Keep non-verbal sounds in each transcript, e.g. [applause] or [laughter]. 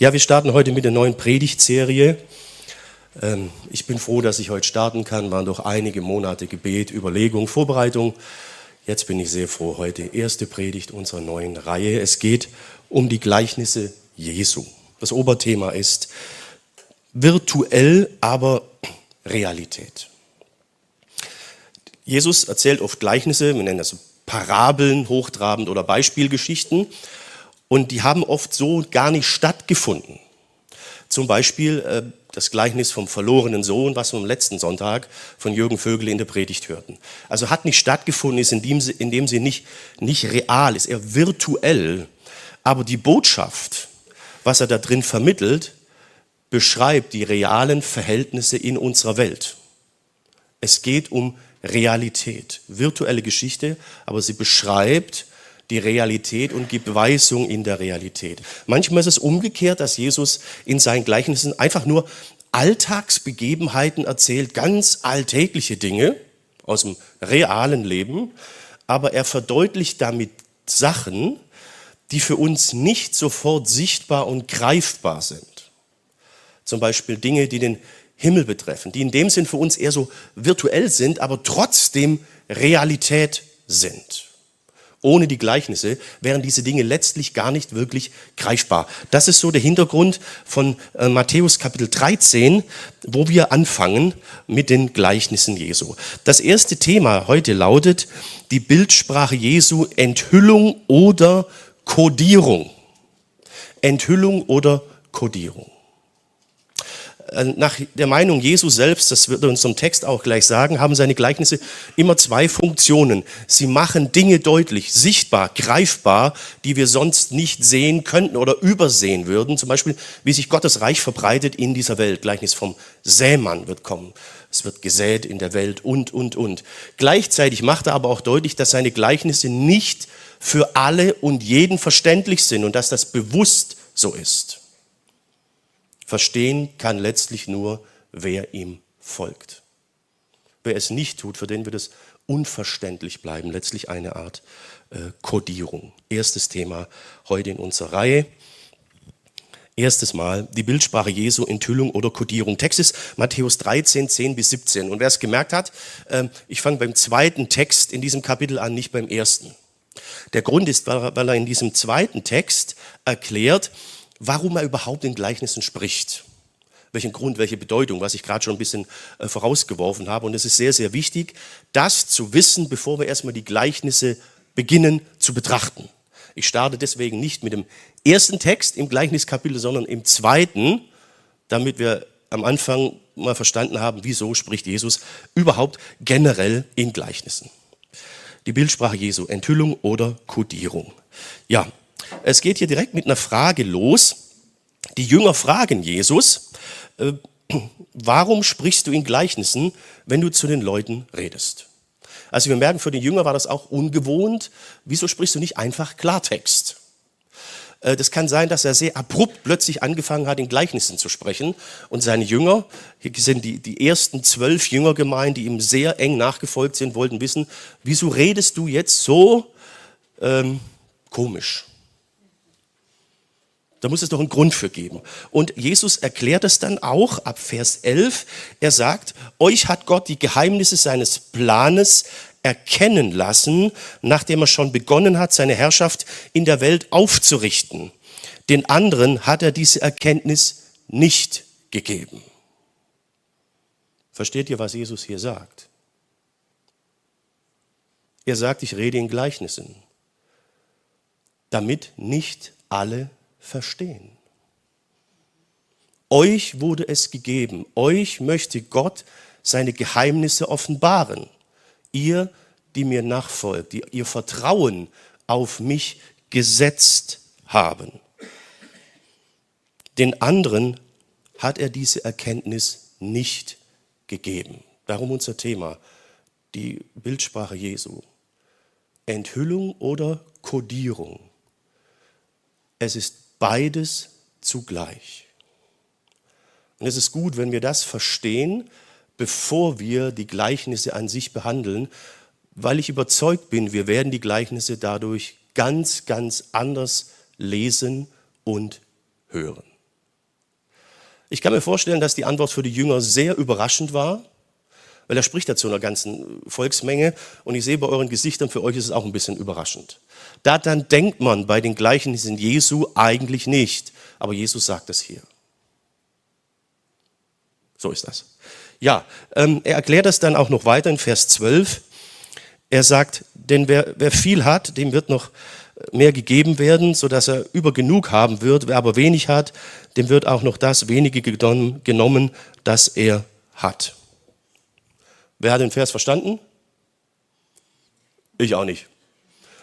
Ja, wir starten heute mit der neuen Predigtserie. Ähm, ich bin froh, dass ich heute starten kann. Waren doch einige Monate Gebet, Überlegung, Vorbereitung. Jetzt bin ich sehr froh. Heute erste Predigt unserer neuen Reihe. Es geht um die Gleichnisse Jesu. Das Oberthema ist virtuell, aber Realität. Jesus erzählt oft Gleichnisse, wir nennen das Parabeln, hochtrabend oder Beispielgeschichten. Und die haben oft so gar nicht stattgefunden. Zum Beispiel äh, das Gleichnis vom verlorenen Sohn, was wir am letzten Sonntag von Jürgen Vögel in der Predigt hörten. Also hat nicht stattgefunden, ist in dem, in dem Sinne nicht, nicht real, ist eher virtuell. Aber die Botschaft, was er da drin vermittelt, beschreibt die realen Verhältnisse in unserer Welt. Es geht um Realität, virtuelle Geschichte, aber sie beschreibt die Realität und gibt Weisung in der Realität. Manchmal ist es umgekehrt, dass Jesus in seinen Gleichnissen einfach nur Alltagsbegebenheiten erzählt, ganz alltägliche Dinge aus dem realen Leben, aber er verdeutlicht damit Sachen, die für uns nicht sofort sichtbar und greifbar sind. Zum Beispiel Dinge, die den Himmel betreffen, die in dem Sinn für uns eher so virtuell sind, aber trotzdem Realität sind. Ohne die Gleichnisse wären diese Dinge letztlich gar nicht wirklich greifbar. Das ist so der Hintergrund von äh, Matthäus Kapitel 13, wo wir anfangen mit den Gleichnissen Jesu. Das erste Thema heute lautet die Bildsprache Jesu, Enthüllung oder Kodierung. Enthüllung oder Kodierung. Äh, nach der Meinung Jesu selbst, das wird er uns im Text auch gleich sagen, haben seine Gleichnisse immer zwei Funktionen. Sie machen Dinge deutlich, sichtbar, greifbar, die wir sonst nicht sehen könnten oder übersehen würden. Zum Beispiel, wie sich Gottes Reich verbreitet in dieser Welt. Gleichnis vom Sämann wird kommen. Es wird gesät in der Welt und, und, und. Gleichzeitig macht er aber auch deutlich, dass seine Gleichnisse nicht für alle und jeden verständlich sind und dass das bewusst so ist. Verstehen kann letztlich nur, wer ihm folgt. Wer es nicht tut, für den wird es unverständlich bleiben. Letztlich eine Art äh, Kodierung. Erstes Thema heute in unserer Reihe. Erstes Mal die Bildsprache Jesu, Enthüllung oder Kodierung. Text ist Matthäus 13, 10 bis 17. Und wer es gemerkt hat, äh, ich fange beim zweiten Text in diesem Kapitel an, nicht beim ersten. Der Grund ist, weil er in diesem zweiten Text erklärt, warum er überhaupt in Gleichnissen spricht. Welchen Grund, welche Bedeutung, was ich gerade schon ein bisschen äh, vorausgeworfen habe. Und es ist sehr, sehr wichtig, das zu wissen, bevor wir erstmal die Gleichnisse beginnen zu betrachten. Ich starte deswegen nicht mit dem ersten Text im Gleichniskapitel, sondern im zweiten, damit wir am Anfang mal verstanden haben, wieso spricht Jesus überhaupt generell in Gleichnissen. Die Bildsprache Jesu, Enthüllung oder Kodierung. Ja, es geht hier direkt mit einer Frage los. Die Jünger fragen Jesus, äh, warum sprichst du in Gleichnissen, wenn du zu den Leuten redest? Also wir merken, für den Jünger war das auch ungewohnt. Wieso sprichst du nicht einfach Klartext? Äh, das kann sein, dass er sehr abrupt plötzlich angefangen hat, in Gleichnissen zu sprechen. Und seine Jünger, hier sind die, die ersten zwölf Jünger gemeint, die ihm sehr eng nachgefolgt sind, wollten wissen, wieso redest du jetzt so ähm, komisch? Da muss es doch einen Grund für geben. Und Jesus erklärt es dann auch ab Vers 11. Er sagt, euch hat Gott die Geheimnisse seines Planes erkennen lassen, nachdem er schon begonnen hat, seine Herrschaft in der Welt aufzurichten. Den anderen hat er diese Erkenntnis nicht gegeben. Versteht ihr, was Jesus hier sagt? Er sagt, ich rede in Gleichnissen, damit nicht alle verstehen. Euch wurde es gegeben, euch möchte Gott seine Geheimnisse offenbaren. Ihr, die mir nachfolgt, die ihr Vertrauen auf mich gesetzt haben. Den anderen hat er diese Erkenntnis nicht gegeben. Darum unser Thema, die Bildsprache Jesu. Enthüllung oder Kodierung. Es ist beides zugleich. Und es ist gut, wenn wir das verstehen, bevor wir die Gleichnisse an sich behandeln, weil ich überzeugt bin, wir werden die Gleichnisse dadurch ganz, ganz anders lesen und hören. Ich kann mir vorstellen, dass die Antwort für die Jünger sehr überraschend war, weil er spricht ja zu einer ganzen Volksmenge und ich sehe bei euren Gesichtern, für euch ist es auch ein bisschen überraschend. Da dann denkt man bei den Gleichnissen Jesu eigentlich nicht, aber Jesus sagt es hier. So ist das. Ja, ähm, er erklärt das dann auch noch weiter in Vers 12. Er sagt, denn wer, wer viel hat, dem wird noch mehr gegeben werden, sodass er über genug haben wird. Wer aber wenig hat, dem wird auch noch das wenige genommen, das er hat. Wer hat den Vers verstanden? Ich auch nicht.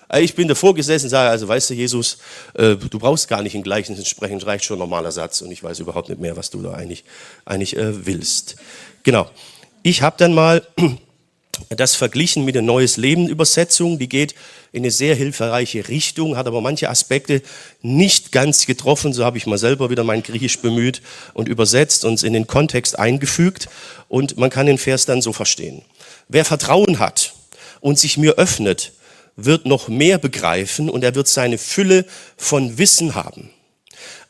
Äh, ich bin davor gesessen und sage, also weißt du, Jesus, äh, du brauchst gar nicht in Gleichnissen sprechen, es reicht schon ein normaler Satz und ich weiß überhaupt nicht mehr, was du da eigentlich, eigentlich äh, willst. Genau. Ich habe dann mal [clears throat] das verglichen mit der Neues Leben Übersetzung, die geht in eine sehr hilfreiche Richtung, hat aber manche Aspekte nicht ganz getroffen. So habe ich mal selber wieder mein Griechisch bemüht und übersetzt und in den Kontext eingefügt. Und man kann den Vers dann so verstehen. Wer Vertrauen hat und sich mir öffnet, wird noch mehr begreifen und er wird seine Fülle von Wissen haben.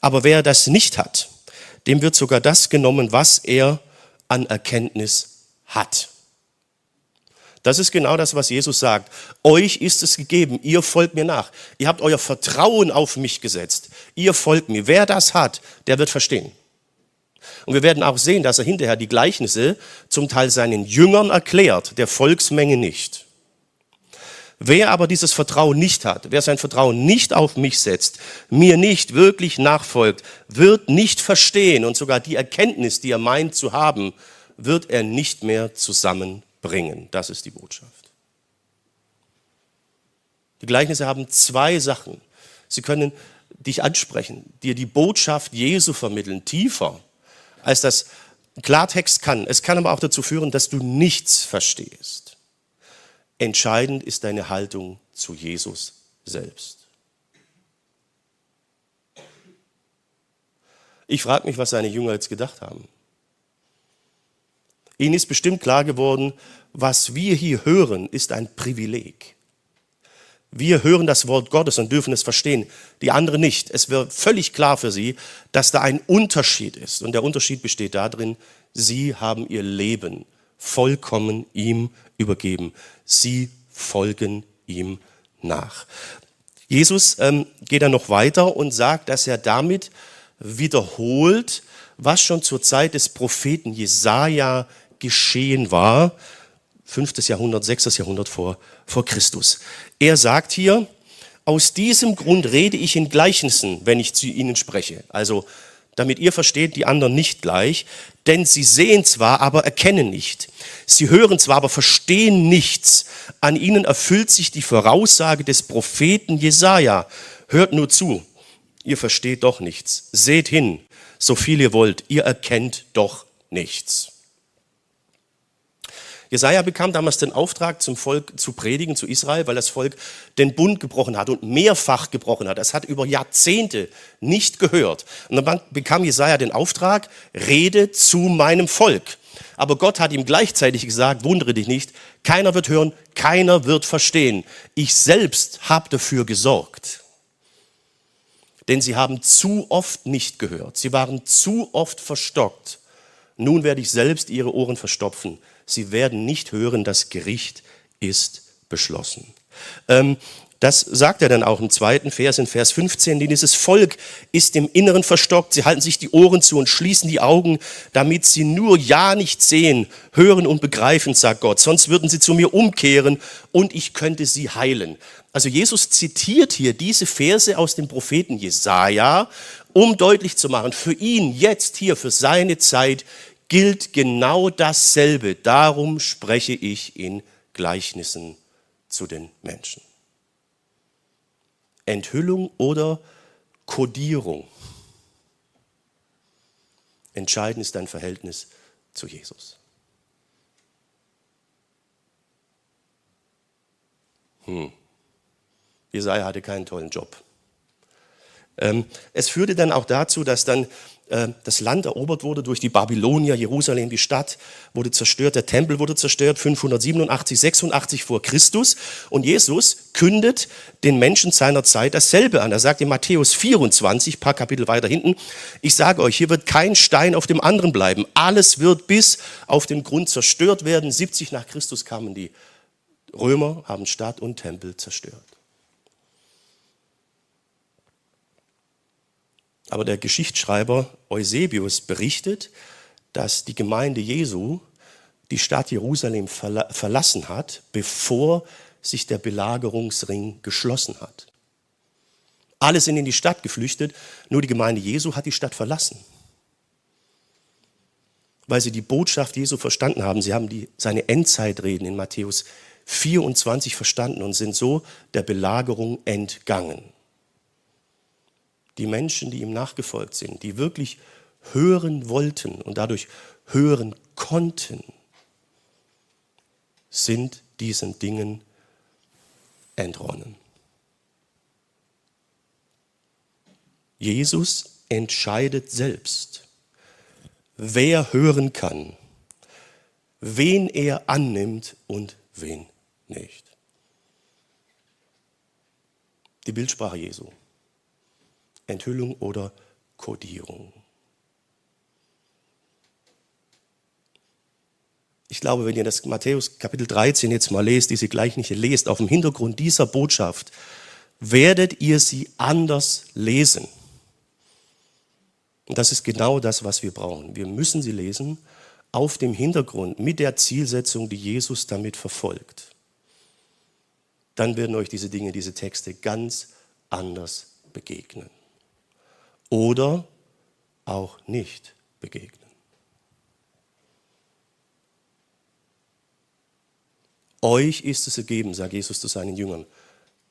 Aber wer das nicht hat, dem wird sogar das genommen, was er an Erkenntnis hat. Das ist genau das, was Jesus sagt. Euch ist es gegeben, ihr folgt mir nach. Ihr habt euer Vertrauen auf mich gesetzt. Ihr folgt mir. Wer das hat, der wird verstehen. Und wir werden auch sehen, dass er hinterher die Gleichnisse zum Teil seinen Jüngern erklärt, der Volksmenge nicht. Wer aber dieses Vertrauen nicht hat, wer sein Vertrauen nicht auf mich setzt, mir nicht wirklich nachfolgt, wird nicht verstehen und sogar die Erkenntnis, die er meint zu haben, wird er nicht mehr zusammen bringen. Das ist die Botschaft. Die Gleichnisse haben zwei Sachen. Sie können dich ansprechen, dir die Botschaft Jesu vermitteln, tiefer, als das Klartext kann. Es kann aber auch dazu führen, dass du nichts verstehst. Entscheidend ist deine Haltung zu Jesus selbst. Ich frage mich, was seine Jünger jetzt gedacht haben. Ihnen ist bestimmt klar geworden, was wir hier hören, ist ein Privileg. Wir hören das Wort Gottes und dürfen es verstehen, die anderen nicht. Es wird völlig klar für sie, dass da ein Unterschied ist. Und der Unterschied besteht darin, sie haben ihr Leben vollkommen ihm übergeben. Sie folgen ihm nach. Jesus ähm, geht dann noch weiter und sagt, dass er damit wiederholt, was schon zur Zeit des Propheten Jesaja geschehen war. Fünftes Jahrhundert, sechstes Jahrhundert vor, vor Christus. Er sagt hier, aus diesem Grund rede ich in Gleichnissen, wenn ich zu ihnen spreche. Also, damit ihr versteht, die anderen nicht gleich. Denn sie sehen zwar, aber erkennen nicht. Sie hören zwar, aber verstehen nichts. An ihnen erfüllt sich die Voraussage des Propheten Jesaja. Hört nur zu. Ihr versteht doch nichts. Seht hin, so viel ihr wollt. Ihr erkennt doch nichts. Jesaja bekam damals den Auftrag, zum Volk zu predigen, zu Israel, weil das Volk den Bund gebrochen hat und mehrfach gebrochen hat. Es hat über Jahrzehnte nicht gehört. Und dann bekam Jesaja den Auftrag, rede zu meinem Volk. Aber Gott hat ihm gleichzeitig gesagt, wundere dich nicht, keiner wird hören, keiner wird verstehen. Ich selbst habe dafür gesorgt. Denn sie haben zu oft nicht gehört. Sie waren zu oft verstockt. Nun werde ich selbst ihre Ohren verstopfen sie werden nicht hören, das Gericht ist beschlossen. Ähm, das sagt er dann auch im zweiten Vers, in Vers 15, denn dieses Volk ist im Inneren verstockt, sie halten sich die Ohren zu und schließen die Augen, damit sie nur ja nicht sehen, hören und begreifen, sagt Gott, sonst würden sie zu mir umkehren und ich könnte sie heilen. Also Jesus zitiert hier diese Verse aus dem Propheten Jesaja, um deutlich zu machen, für ihn jetzt hier, für seine Zeit, gilt genau dasselbe. Darum spreche ich in Gleichnissen zu den Menschen. Enthüllung oder Kodierung. Entscheidend ist dein Verhältnis zu Jesus. Hm. Jesaja hatte keinen tollen Job. Ähm, es führte dann auch dazu, dass dann das Land erobert wurde durch die Babylonier, Jerusalem, die Stadt wurde zerstört, der Tempel wurde zerstört, 587, 86 vor Christus. Und Jesus kündet den Menschen seiner Zeit dasselbe an. Er sagt in Matthäus 24, paar Kapitel weiter hinten, ich sage euch, hier wird kein Stein auf dem anderen bleiben. Alles wird bis auf den Grund zerstört werden. 70 nach Christus kamen die Römer, haben Stadt und Tempel zerstört. Aber der Geschichtsschreiber Eusebius berichtet, dass die Gemeinde Jesu die Stadt Jerusalem verlassen hat, bevor sich der Belagerungsring geschlossen hat. Alle sind in die Stadt geflüchtet, nur die Gemeinde Jesu hat die Stadt verlassen. Weil sie die Botschaft Jesu verstanden haben. Sie haben die, seine Endzeitreden in Matthäus 24 verstanden und sind so der Belagerung entgangen die Menschen, die ihm nachgefolgt sind, die wirklich hören wollten und dadurch hören konnten, sind diesen Dingen entronnen. Jesus entscheidet selbst, wer hören kann, wen er annimmt und wen nicht. Die Bildsprache Jesu. Enthüllung oder Kodierung. Ich glaube, wenn ihr das Matthäus Kapitel 13 jetzt mal lest, diese Gleichnisse lest, auf dem Hintergrund dieser Botschaft, werdet ihr sie anders lesen. Und das ist genau das, was wir brauchen. Wir müssen sie lesen auf dem Hintergrund mit der Zielsetzung, die Jesus damit verfolgt. Dann werden euch diese Dinge, diese Texte ganz anders begegnen oder auch nicht begegnen. Euch ist es ergeben, sagt Jesus zu seinen Jüngern,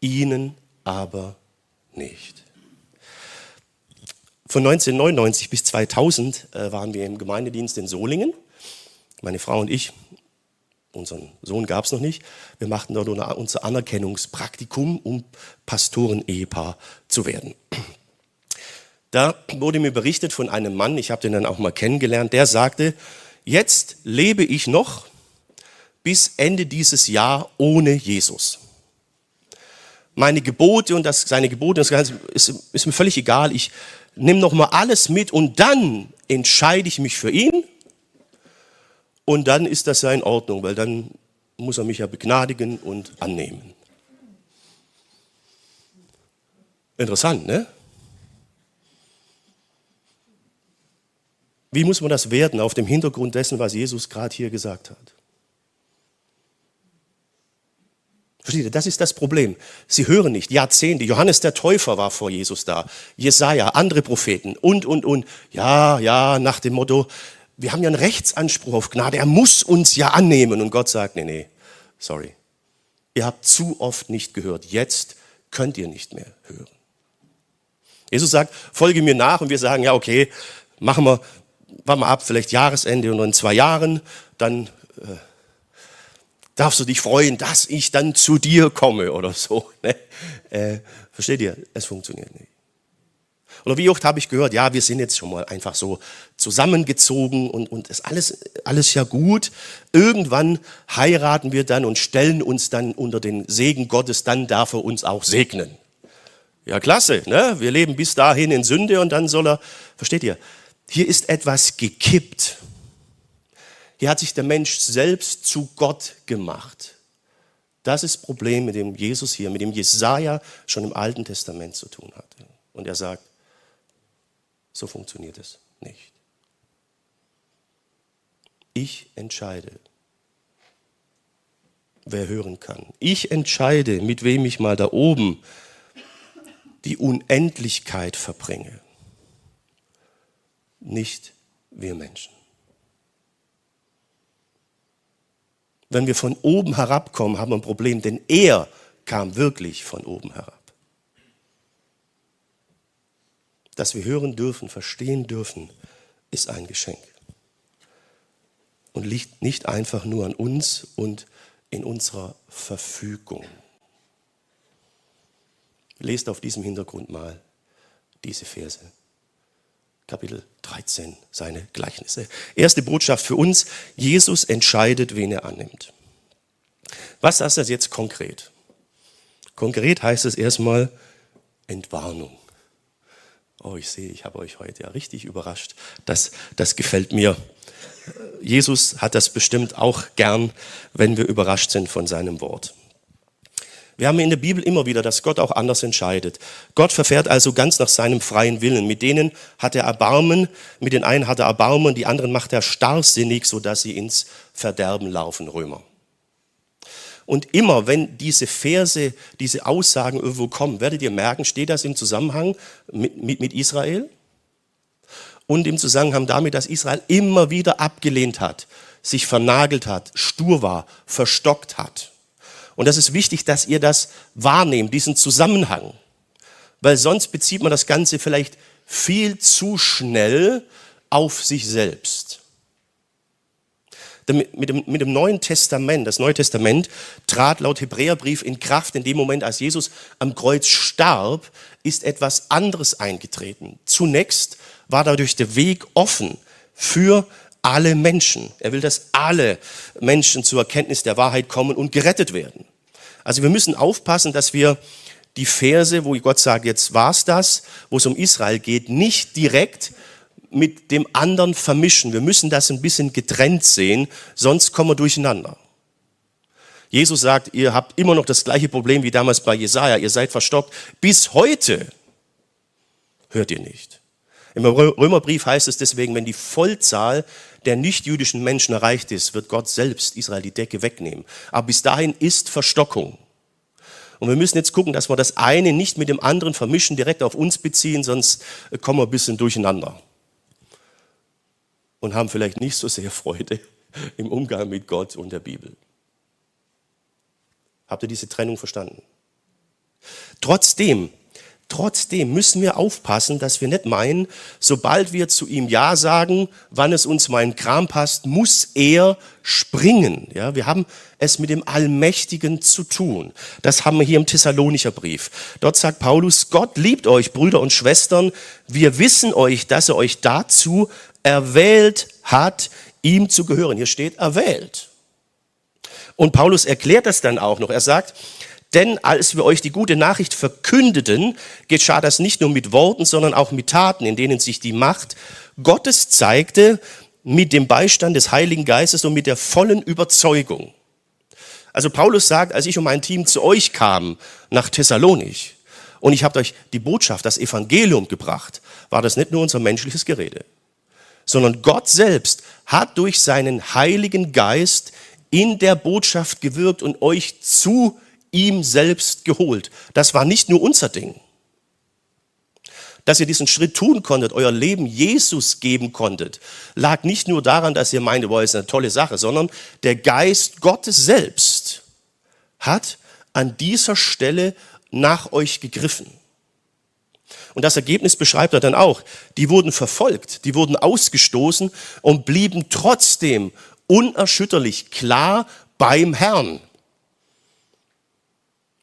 ihnen aber nicht. Von 1999 bis 2000 äh, waren wir im Gemeindedienst in Solingen. Meine Frau und ich, unseren Sohn gab es noch nicht, wir machten dort unser Anerkennungspraktikum, um Pastoren-Ehepaar zu werden. Da wurde mir berichtet von einem Mann, ich habe den dann auch mal kennengelernt, der sagte, jetzt lebe ich noch bis Ende dieses Jahr ohne Jesus. Meine Gebote und das, seine Gebote das Ganze ist, ist mir völlig egal. Ich nehme noch mal alles mit und dann entscheide ich mich für ihn und dann ist das ja in Ordnung, weil dann muss er mich ja begnadigen und annehmen. Interessant, ne? Wie muss man das werten auf dem Hintergrund dessen, was Jesus gerade hier gesagt hat? Versteht ihr, das ist das Problem. Sie hören nicht. Jahrzehnte. Johannes der Täufer war vor Jesus da. Jesaja, andere Propheten und, und, und. Ja, ja, nach dem Motto, wir haben ja einen Rechtsanspruch auf Gnade. Er muss uns ja annehmen. Und Gott sagt, nee, nee, sorry. Ihr habt zu oft nicht gehört. Jetzt könnt ihr nicht mehr hören. Jesus sagt, folge mir nach. Und wir sagen, ja, okay, machen wir, warte mal ab, vielleicht Jahresende und in zwei Jahren, dann äh, darfst du dich freuen, dass ich dann zu dir komme oder so. [laughs] Ne? Äh, versteht ihr? Es funktioniert nicht. Oder wie oft habe ich gehört, ja, wir sind jetzt schon mal einfach so zusammengezogen und, und ist alles, alles ja gut. Irgendwann heiraten wir dann und stellen uns dann unter den Segen Gottes, dann darf er uns auch segnen. Ja, klasse, ne? Wir leben bis dahin in Sünde und dann soll er, versteht ihr? Hier ist etwas gekippt. Hier hat sich der Mensch selbst zu Gott gemacht. Das ist das Problem, mit dem Jesus hier, mit dem Jesaja schon im Alten Testament zu tun hatte. Und er sagt, so funktioniert es nicht. Ich entscheide, wer hören kann. Ich entscheide, mit wem ich mal da oben die Unendlichkeit verbringe nicht wir Menschen. Wenn wir von oben herabkommen, haben wir ein Problem, denn er kam wirklich von oben herab. Dass wir hören dürfen, verstehen dürfen, ist ein Geschenk. Und liegt nicht einfach nur an uns und in unserer Verfügung. Lest auf diesem Hintergrund mal diese Verse. Kapitel 13, seine Gleichnisse. Erste Botschaft für uns, Jesus entscheidet, wen er annimmt. Was heißt das jetzt konkret? Konkret heißt es erstmal Entwarnung. Oh, ich sehe, ich habe euch heute ja richtig überrascht. Das, das gefällt mir. Jesus hat das bestimmt auch gern, wenn wir überrascht sind von seinem Wort. Wir haben in der Bibel immer wieder, dass Gott auch anders entscheidet. Gott verfährt also ganz nach seinem freien Willen. Mit denen hat er Erbarmen, mit den einen hat er Erbarmen, die anderen macht er starrsinnig, sodass sie ins Verderben laufen, Römer. Und immer, wenn diese Verse, diese Aussagen irgendwo kommen, werdet ihr merken, steht das im Zusammenhang mit, mit, mit Israel und im Zusammenhang damit, dass Israel immer wieder abgelehnt hat, sich vernagelt hat, stur war, verstockt hat. Und das ist wichtig, dass ihr das wahrnehmt, diesen Zusammenhang. Weil sonst bezieht man das Ganze vielleicht viel zu schnell auf sich selbst. Mit dem, mit dem Neuen Testament, das Neue Testament trat laut Hebräerbrief in Kraft in dem Moment, als Jesus am Kreuz starb, ist etwas anderes eingetreten. Zunächst war dadurch der Weg offen für alle Menschen. Er will, dass alle Menschen zur Erkenntnis der Wahrheit kommen und gerettet werden. Also wir müssen aufpassen, dass wir die Verse, wo Gott sagt, jetzt war's das, wo es um Israel geht, nicht direkt mit dem anderen vermischen. Wir müssen das ein bisschen getrennt sehen, sonst kommen wir durcheinander. Jesus sagt, ihr habt immer noch das gleiche Problem wie damals bei Jesaja. Ihr seid verstockt. Bis heute hört ihr nicht. Im Römerbrief heißt es deswegen, wenn die Vollzahl der nichtjüdischen Menschen erreicht ist, wird Gott selbst Israel die Decke wegnehmen. Aber bis dahin ist Verstockung. Und wir müssen jetzt gucken, dass wir das eine nicht mit dem anderen vermischen, direkt auf uns beziehen, sonst kommen wir ein bisschen durcheinander. Und haben vielleicht nicht so sehr Freude [laughs] im Umgang mit Gott und der Bibel. Habt ihr diese Trennung verstanden? Trotzdem Trotzdem müssen wir aufpassen, dass wir nicht meinen, sobald wir zu ihm Ja sagen, wann es uns in Kram passt, muss er springen. Ja, wir haben es mit dem Allmächtigen zu tun. Das haben wir hier im Thessalonicher Brief. Dort sagt Paulus, Gott liebt euch, Brüder und Schwestern. Wir wissen euch, dass er euch dazu erwählt hat, ihm zu gehören. Hier steht erwählt. Und Paulus erklärt das dann auch noch. Er sagt, denn als wir euch die gute Nachricht verkündeten, geschah das nicht nur mit Worten, sondern auch mit Taten, in denen sich die Macht Gottes zeigte, mit dem Beistand des Heiligen Geistes und mit der vollen Überzeugung. Also Paulus sagt, als ich und mein Team zu euch kam nach Thessalonich und ich habe euch die Botschaft, das Evangelium gebracht, war das nicht nur unser menschliches Gerede, sondern Gott selbst hat durch seinen Heiligen Geist in der Botschaft gewirkt und euch zu ihm selbst geholt. Das war nicht nur unser Ding. Dass ihr diesen Schritt tun konntet, euer Leben Jesus geben konntet, lag nicht nur daran, dass ihr meinte, boah, ist eine tolle Sache, sondern der Geist Gottes selbst hat an dieser Stelle nach euch gegriffen. Und das Ergebnis beschreibt er dann auch. Die wurden verfolgt, die wurden ausgestoßen und blieben trotzdem unerschütterlich klar beim Herrn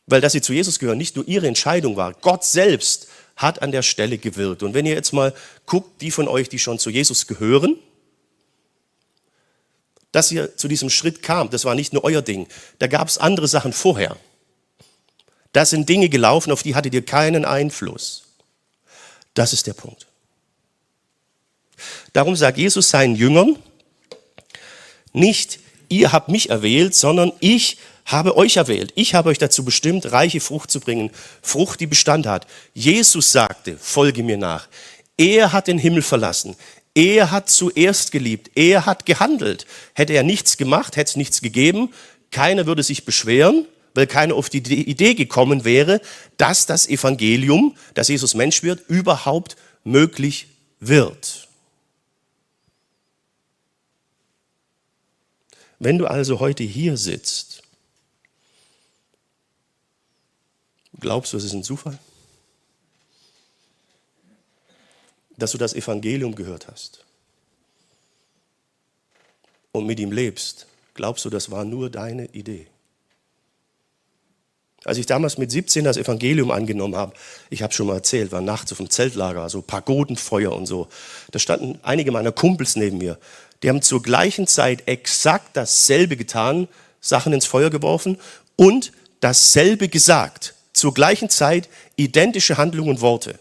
weil dass sie zu Jesus gehören, nicht nur ihre Entscheidung war. Gott selbst hat an der Stelle gewirkt. Und wenn ihr jetzt mal guckt, die von euch, die schon zu Jesus gehören, dass ihr zu diesem Schritt kam, das war nicht nur euer Ding. Da gab es andere Sachen vorher. Da sind Dinge gelaufen, auf die hattet ihr keinen Einfluss. Das ist der Punkt. Darum sagt Jesus seinen Jüngern, nicht ihr habt mich erwählt, sondern ich habe euch erwählt. Ich habe euch dazu bestimmt, reiche Frucht zu bringen. Frucht, die Bestand hat. Jesus sagte, folge mir nach. Er hat den Himmel verlassen. Er hat zuerst geliebt. Er hat gehandelt. Hätte er nichts gemacht, hätte es nichts gegeben. Keiner würde sich beschweren, weil keiner auf die Idee gekommen wäre, dass das Evangelium, dass Jesus Mensch wird, überhaupt möglich wird. Wenn du also heute hier sitzt Glaubst du, es ist ein Zufall? Dass du das Evangelium gehört hast und mit ihm lebst, glaubst du, das war nur deine Idee? Als ich damals mit 17 das Evangelium angenommen habe, ich habe schon mal erzählt, war nachts auf dem Zeltlager, so Pagodenfeuer und so. Da standen einige meiner Kumpels neben mir. Die haben zur gleichen Zeit exakt dasselbe getan, Sachen ins Feuer geworfen und dasselbe gesagt. Zur gleichen Zeit identische Handlungen und Worte.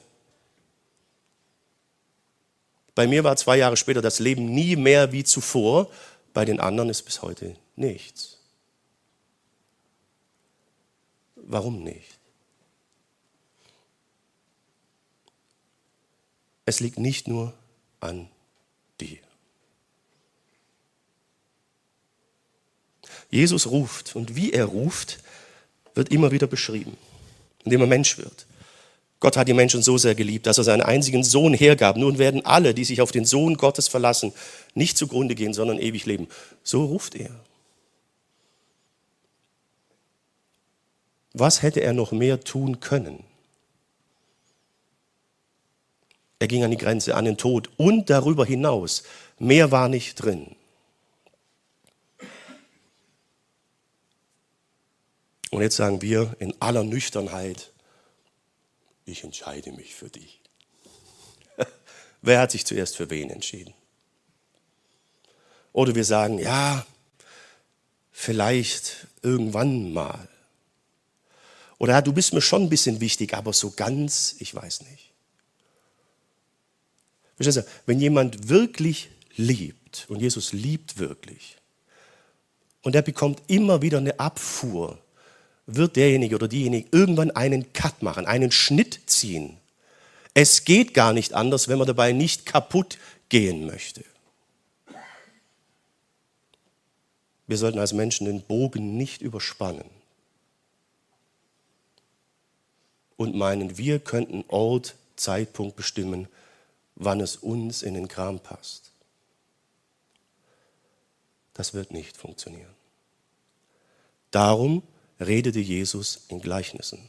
Bei mir war zwei Jahre später das Leben nie mehr wie zuvor, bei den anderen ist bis heute nichts. Warum nicht? Es liegt nicht nur an dir. Jesus ruft und wie er ruft, wird immer wieder beschrieben, indem er Mensch wird. Gott hat die Menschen so sehr geliebt, dass er seinen einzigen Sohn hergab. Nun werden alle, die sich auf den Sohn Gottes verlassen, nicht zugrunde gehen, sondern ewig leben. So ruft er. Was hätte er noch mehr tun können? Er ging an die Grenze, an den Tod und darüber hinaus. Mehr war nicht drin. Und jetzt sagen wir in aller Nüchternheit, ich entscheide mich für dich. [laughs] Wer hat sich zuerst für wen entschieden? Oder wir sagen, ja, vielleicht irgendwann mal. Oder ja, du bist mir schon ein bisschen wichtig, aber so ganz, ich weiß nicht. Wenn jemand wirklich liebt, und Jesus liebt wirklich, und er bekommt immer wieder eine Abfuhr, wird derjenige oder diejenige irgendwann einen Cut machen, einen Schnitt ziehen. Es geht gar nicht anders, wenn man dabei nicht kaputt gehen möchte. Wir sollten als Menschen den Bogen nicht überspannen. und meinen, wir könnten Ort, Zeitpunkt bestimmen, wann es uns in den Kram passt. Das wird nicht funktionieren. Darum redete Jesus in Gleichnissen.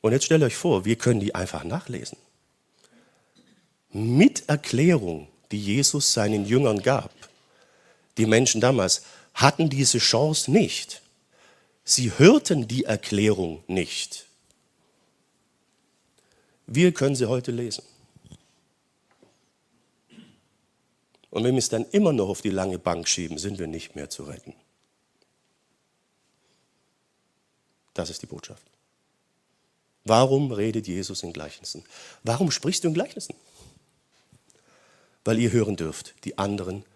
Und jetzt stellt euch vor, wir können die einfach nachlesen. Mit Erklärung, die Jesus seinen Jüngern gab. Die Menschen damals hatten diese Chance nicht. Sie hörten die Erklärung nicht. Wir können sie heute lesen. Und wenn wir es dann immer noch auf die lange Bank schieben, sind wir nicht mehr zu retten. Das ist die Botschaft. Warum redet Jesus in Gleichnissen? Warum sprichst du in Gleichnissen? Weil ihr hören dürft, die anderen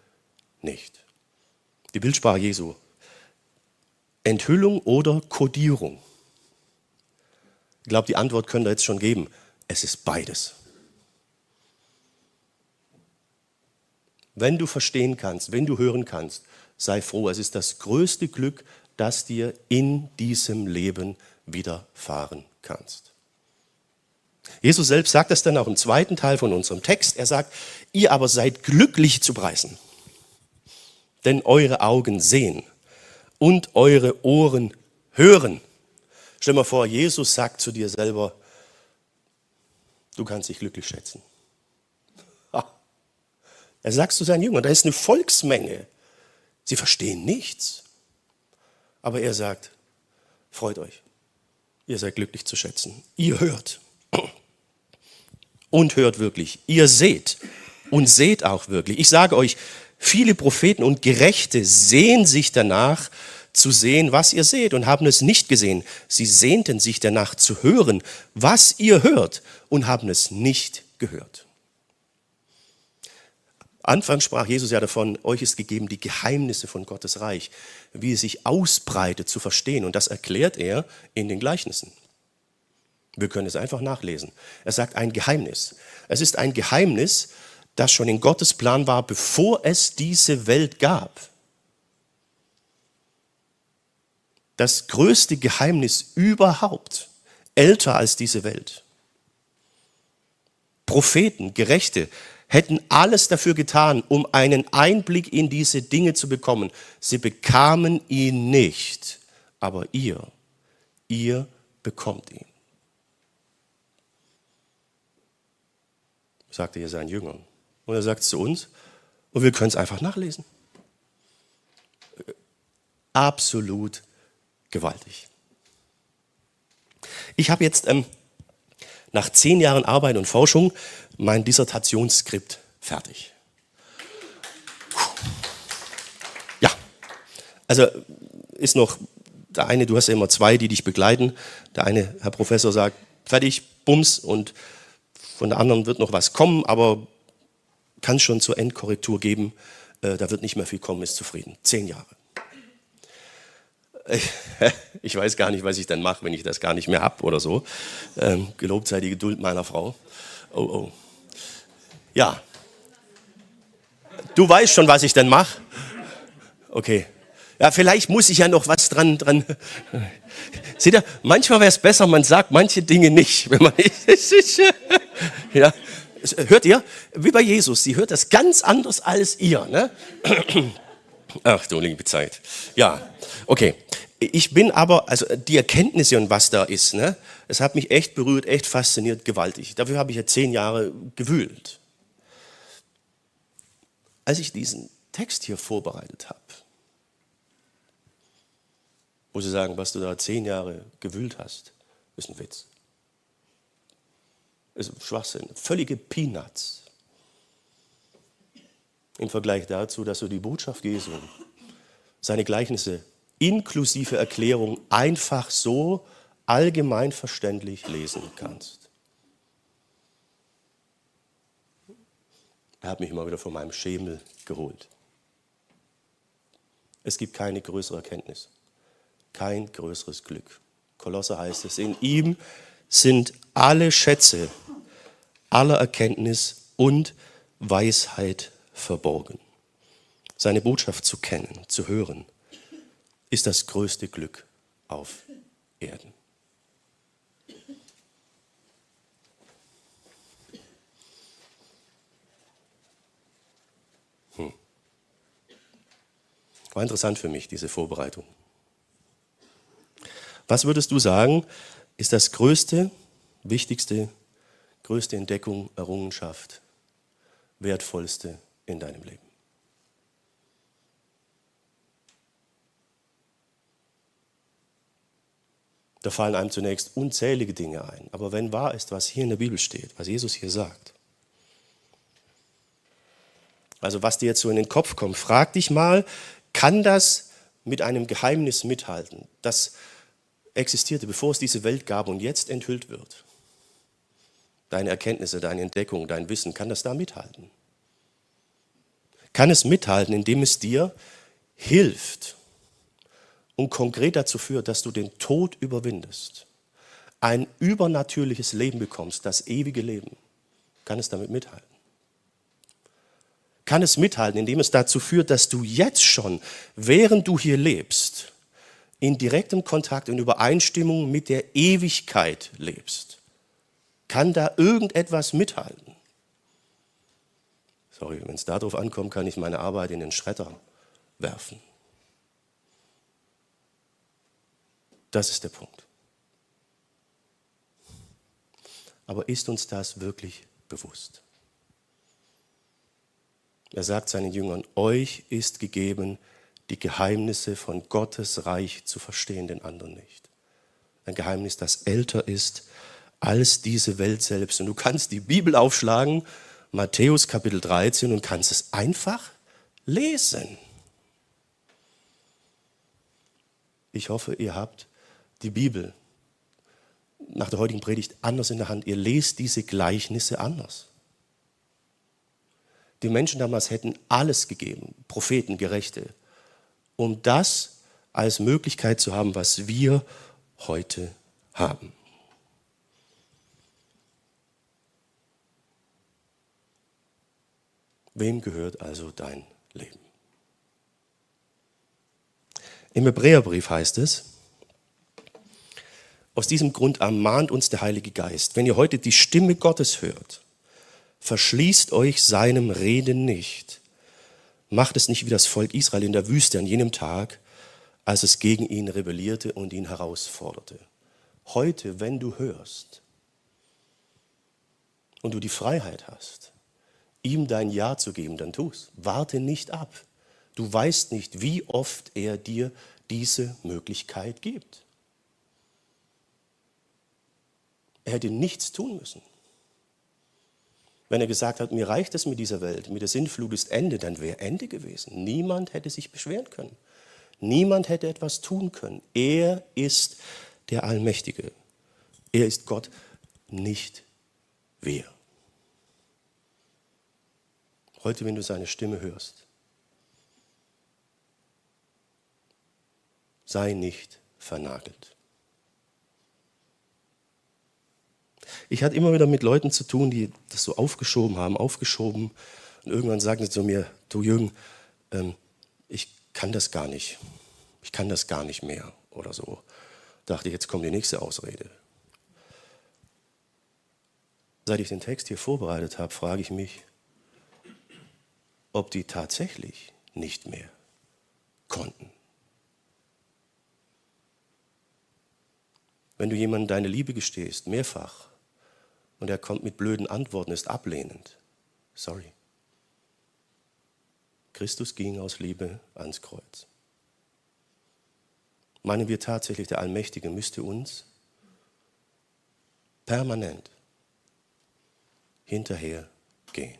nicht. Die Bildsprache Jesu Enthüllung oder Kodierung? Ich glaube, die Antwort könnt ihr jetzt schon geben. Es ist beides. Wenn du verstehen kannst, wenn du hören kannst, sei froh. Es ist das größte Glück, das dir in diesem Leben widerfahren kannst. Jesus selbst sagt das dann auch im zweiten Teil von unserem Text. Er sagt, ihr aber seid glücklich zu preisen, denn eure Augen sehen und eure Ohren hören. Stell mal vor, Jesus sagt zu dir selber, du kannst dich glücklich schätzen. Er sagt zu seinen Jüngern, da ist eine Volksmenge. Sie verstehen nichts. Aber er sagt, freut euch. Ihr seid glücklich zu schätzen. Ihr hört. Und hört wirklich. Ihr seht. Und seht auch wirklich. Ich sage euch, Viele Propheten und Gerechte sehen sich danach zu sehen, was ihr seht und haben es nicht gesehen. Sie sehnten sich danach zu hören, was ihr hört und haben es nicht gehört. Anfangs sprach Jesus ja davon, euch ist gegeben die Geheimnisse von Gottes Reich, wie es sich ausbreitet zu verstehen. Und das erklärt er in den Gleichnissen. Wir können es einfach nachlesen. Er sagt ein Geheimnis. Es ist ein Geheimnis, das schon in Gottes Plan war, bevor es diese Welt gab. Das größte Geheimnis überhaupt, älter als diese Welt. Propheten, Gerechte hätten alles dafür getan, um einen Einblick in diese Dinge zu bekommen. Sie bekamen ihn nicht, aber ihr, ihr bekommt ihn. sagte er seinen Jüngern. Und er sagt es zu uns und wir können es einfach nachlesen. Absolut gewaltig. Ich habe jetzt ähm, nach zehn Jahren Arbeit und Forschung mein Dissertationsskript fertig. Ja, also ist noch der eine, du hast ja immer zwei, die dich begleiten. Der eine, Herr Professor, sagt, fertig, bums, und von der anderen wird noch was kommen, aber kann schon zur Endkorrektur geben. Äh, da wird nicht mehr viel kommen, ist zufrieden. Zehn Jahre. [laughs] Ich weiß gar nicht, was ich dann mache, wenn ich das gar nicht mehr habe oder so. Ähm, gelobt sei die Geduld meiner Frau. Oh, oh. Ja. Du weißt schon, was ich dann mache? Okay. Ja, vielleicht muss ich ja noch was dran, dran. Seht ihr, manchmal wäre es besser, man sagt manche Dinge nicht, [laughs] wenn man [laughs] ja. Hört ihr? Wie bei Jesus, sie hört das ganz anders als ihr. Ne? [clears throat] Ach du liebe Zeit. Ja, okay. Ich bin aber, also die Erkenntnisse und was da ist, ne, es hat mich echt berührt, echt fasziniert, gewaltig. Dafür habe ich ja zehn Jahre gewühlt. Als ich diesen Text hier vorbereitet habe, wo sie sagen, was du da zehn Jahre gewühlt hast, ist ein Witz. Ist Schwachsinn. Völlige Peanuts. Im Vergleich dazu, dass du die Botschaft Jesu, seine Gleichnisse inklusive Erklärung einfach so allgemein verständlich lesen kannst. Er hat mich immer wieder von meinem Schemel geholt. Es gibt keine größere Erkenntnis kein größeres Glück. Kolosser heißt es, in ihm sind alle Schätze aller Erkenntnis und Weisheit verborgen. Seine Botschaft zu kennen, zu hören, ist das größte Glück auf Erden. War interessant für mich, diese Vorbereitung. Was würdest du sagen, ist das größte, wichtigste, größte Entdeckung, Errungenschaft, wertvollste in deinem Leben? Da fallen einem zunächst unzählige Dinge ein. Aber wenn wahr ist, was hier in der Bibel steht, was Jesus hier sagt, also was dir jetzt so in den Kopf kommt, frag dich mal, kann das mit einem Geheimnis mithalten, das existierte, bevor es diese Welt gab und jetzt enthüllt wird. Deine Erkenntnisse, deine Entdeckung, dein Wissen, kann das da mithalten? Kann es mithalten, indem es dir hilft und konkret dazu führt, dass du den Tod überwindest, ein übernatürliches Leben bekommst, das ewige Leben? Kann es damit mithalten? Kann es mithalten, indem es dazu führt, dass du jetzt schon, während du hier lebst, in direktem Kontakt und Übereinstimmung mit der Ewigkeit lebst, kann da irgendetwas mithalten? Sorry, wenn es darauf ankommt, kann ich meine Arbeit in den Schredder werfen. Das ist der Punkt. Aber ist uns das wirklich bewusst? Er sagt seinen Jüngern, euch ist gegeben die Geheimnisse von Gottes Reich zu verstehen, den anderen nicht. Ein Geheimnis, das älter ist als diese Welt selbst. Und du kannst die Bibel aufschlagen, Matthäus Kapitel 13, und kannst es einfach lesen. Ich hoffe, ihr habt die Bibel nach der heutigen Predigt anders in der Hand. Ihr lest diese Gleichnisse anders. Die Menschen damals hätten alles gegeben, Propheten, Gerechte, um das als Möglichkeit zu haben, was wir heute haben. Wem gehört also dein Leben? Im Hebräerbrief heißt es, aus diesem Grund ermahnt uns der Heilige Geist, wenn ihr heute die Stimme Gottes hört, verschließt euch seinem Reden nicht, macht es nicht wie das Volk Israel in der Wüste an jenem Tag, als es gegen ihn rebellierte und ihn herausforderte. Heute, wenn du hörst und du die Freiheit hast, ihm dein Ja zu geben, dann tu es. Warte nicht ab. Du weißt nicht, wie oft er dir diese Möglichkeit gibt. Er hätte nichts tun müssen. Wenn er gesagt hat, mir reicht es mit dieser Welt, mit der Sinnflut ist Ende, dann wäre Ende gewesen. Niemand hätte sich beschweren können. Niemand hätte etwas tun können. Er ist der Allmächtige. Er ist Gott, nicht wir. Heute, wenn du seine Stimme hörst, sei nicht vernagelt. Ich hatte immer wieder mit Leuten zu tun, die das so aufgeschoben haben, aufgeschoben. Und irgendwann sagten sie zu mir, du Jürgen, ähm, ich kann das gar nicht. Ich kann das gar nicht mehr oder so. Dachte ich, jetzt kommt die nächste Ausrede. Seit ich den Text hier vorbereitet habe, frage ich mich, ob die tatsächlich nicht mehr konnten. Wenn du jemandem deine Liebe gestehst, mehrfach, und er kommt mit blöden Antworten, ist ablehnend, sorry. Christus ging aus Liebe ans Kreuz. Meinen wir tatsächlich, der Allmächtige müsste uns permanent hinterher gehen?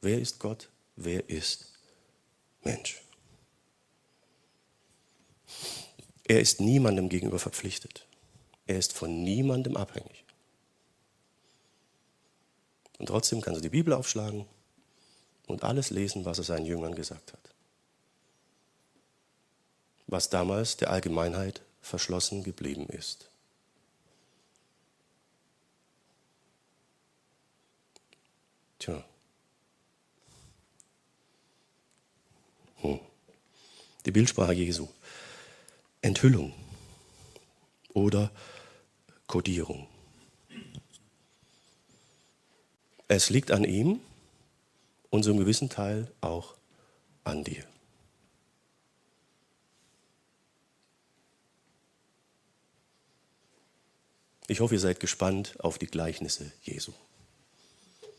Wer ist Gott? Wer ist Mensch? Er ist niemandem gegenüber verpflichtet. Er ist von niemandem abhängig. Und trotzdem kannst du die Bibel aufschlagen und alles lesen, was er seinen Jüngern gesagt hat. Was damals der Allgemeinheit verschlossen geblieben ist. Tja. Hm. Die Bildsprache Jesu. Enthüllung oder Kodierung. Es liegt an ihm und zum gewissen Teil auch an dir. Ich hoffe, ihr seid gespannt auf die Gleichnisse Jesu.